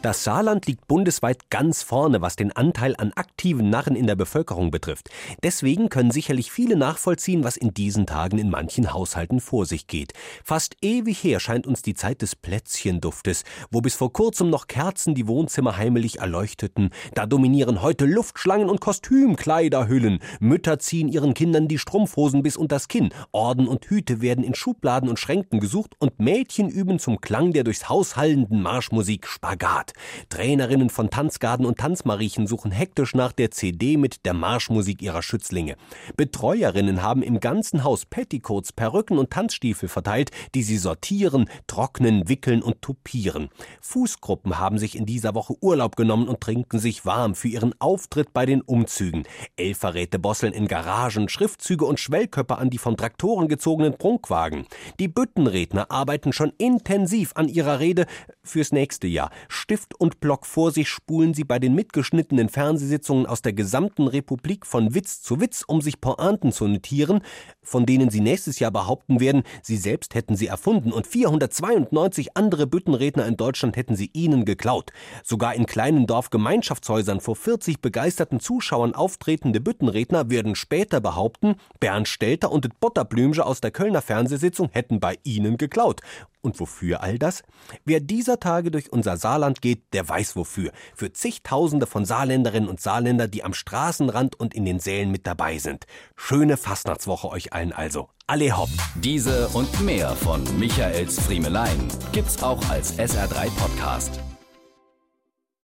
Das Saarland liegt bundesweit ganz vorne, was den Anteil an aktiven Narren in der Bevölkerung betrifft. Deswegen können sicherlich viele nachvollziehen, was in diesen Tagen in manchen Haushalten vor sich geht. Fast ewig her scheint uns die Zeit des Plätzchenduftes, wo bis vor kurzem noch Kerzen die Wohnzimmer heimelig erleuchteten. Da dominieren heute Luftschlangen und Kostümkleiderhüllen. Mütter ziehen ihren Kindern die Strumpfhosen bis unters Kinn. Orden und Hüte werden in Schubladen und Schränken gesucht und Mädchen üben zum Klang der durchs Haus hallenden Marschmusik Spagat. Stadt. Trainerinnen von Tanzgarden und Tanzmariechen suchen hektisch nach der CD mit der Marschmusik ihrer Schützlinge. Betreuerinnen haben im ganzen Haus Petticoats, Perücken und Tanzstiefel verteilt, die sie sortieren, trocknen, wickeln und tupieren. Fußgruppen haben sich in dieser Woche Urlaub genommen und trinken sich warm für ihren Auftritt bei den Umzügen. Elferräte bosseln in Garagen, Schriftzüge und Schwellköpfe an die von Traktoren gezogenen Prunkwagen. Die Büttenredner arbeiten schon intensiv an ihrer Rede fürs nächste Jahr. Stift Stift und Block vor sich spulen sie bei den mitgeschnittenen Fernsehsitzungen aus der gesamten Republik von Witz zu Witz, um sich Pointen zu notieren, von denen sie nächstes Jahr behaupten werden, sie selbst hätten sie erfunden und 492 andere Büttenredner in Deutschland hätten sie ihnen geklaut. Sogar in kleinen Dorfgemeinschaftshäusern vor 40 begeisterten Zuschauern auftretende Büttenredner werden später behaupten, Bernd Stelter und Botterblümsche aus der Kölner Fernsehsitzung hätten bei ihnen geklaut. Und wofür all das? Wer dieser Tage durch unser Saarland geht, der weiß wofür. Für zigtausende von Saarländerinnen und Saarländer, die am Straßenrand und in den Sälen mit dabei sind. Schöne Fastnachtswoche euch allen also. Alle hopp. Diese und mehr von Michaels Friemelein gibt's auch als SR3 Podcast.